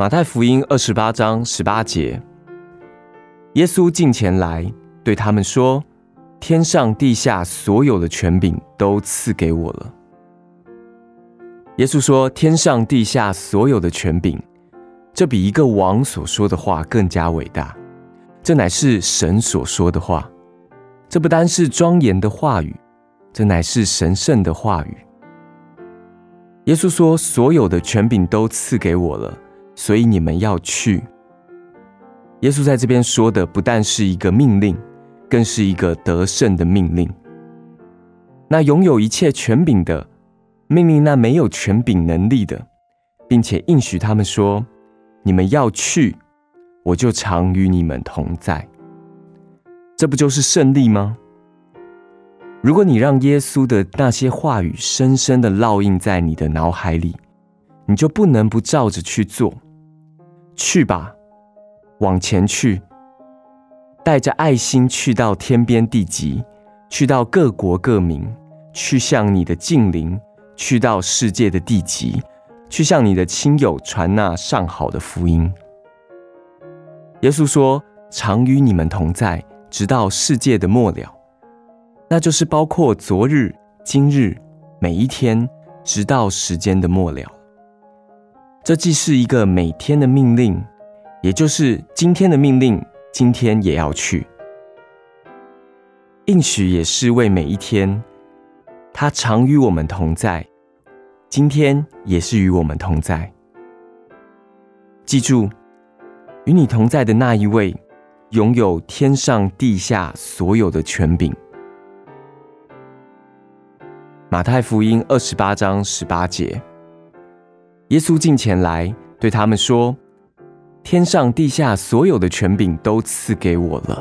马太福音二十八章十八节，耶稣近前来对他们说：“天上地下所有的权柄都赐给我了。”耶稣说：“天上地下所有的权柄，这比一个王所说的话更加伟大。这乃是神所说的话，这不单是庄严的话语，这乃是神圣的话语。”耶稣说：“所有的权柄都赐给我了，所以你们要去。”耶稣在这边说的不但是一个命令，更是一个得胜的命令。那拥有一切权柄的命令，那没有权柄能力的，并且应许他们说：“你们要去，我就常与你们同在。”这不就是胜利吗？如果你让耶稣的那些话语深深的烙印在你的脑海里，你就不能不照着去做。去吧，往前去，带着爱心去到天边地极，去到各国各民，去向你的近邻，去到世界的地极，去向你的亲友传那上好的福音。耶稣说：“常与你们同在，直到世界的末了。”那就是包括昨日、今日每一天，直到时间的末了。这既是一个每天的命令，也就是今天的命令，今天也要去。应许也是为每一天，他常与我们同在，今天也是与我们同在。记住，与你同在的那一位，拥有天上地下所有的权柄。马太福音二十八章十八节，耶稣近前来对他们说：“天上地下所有的权柄都赐给我了。”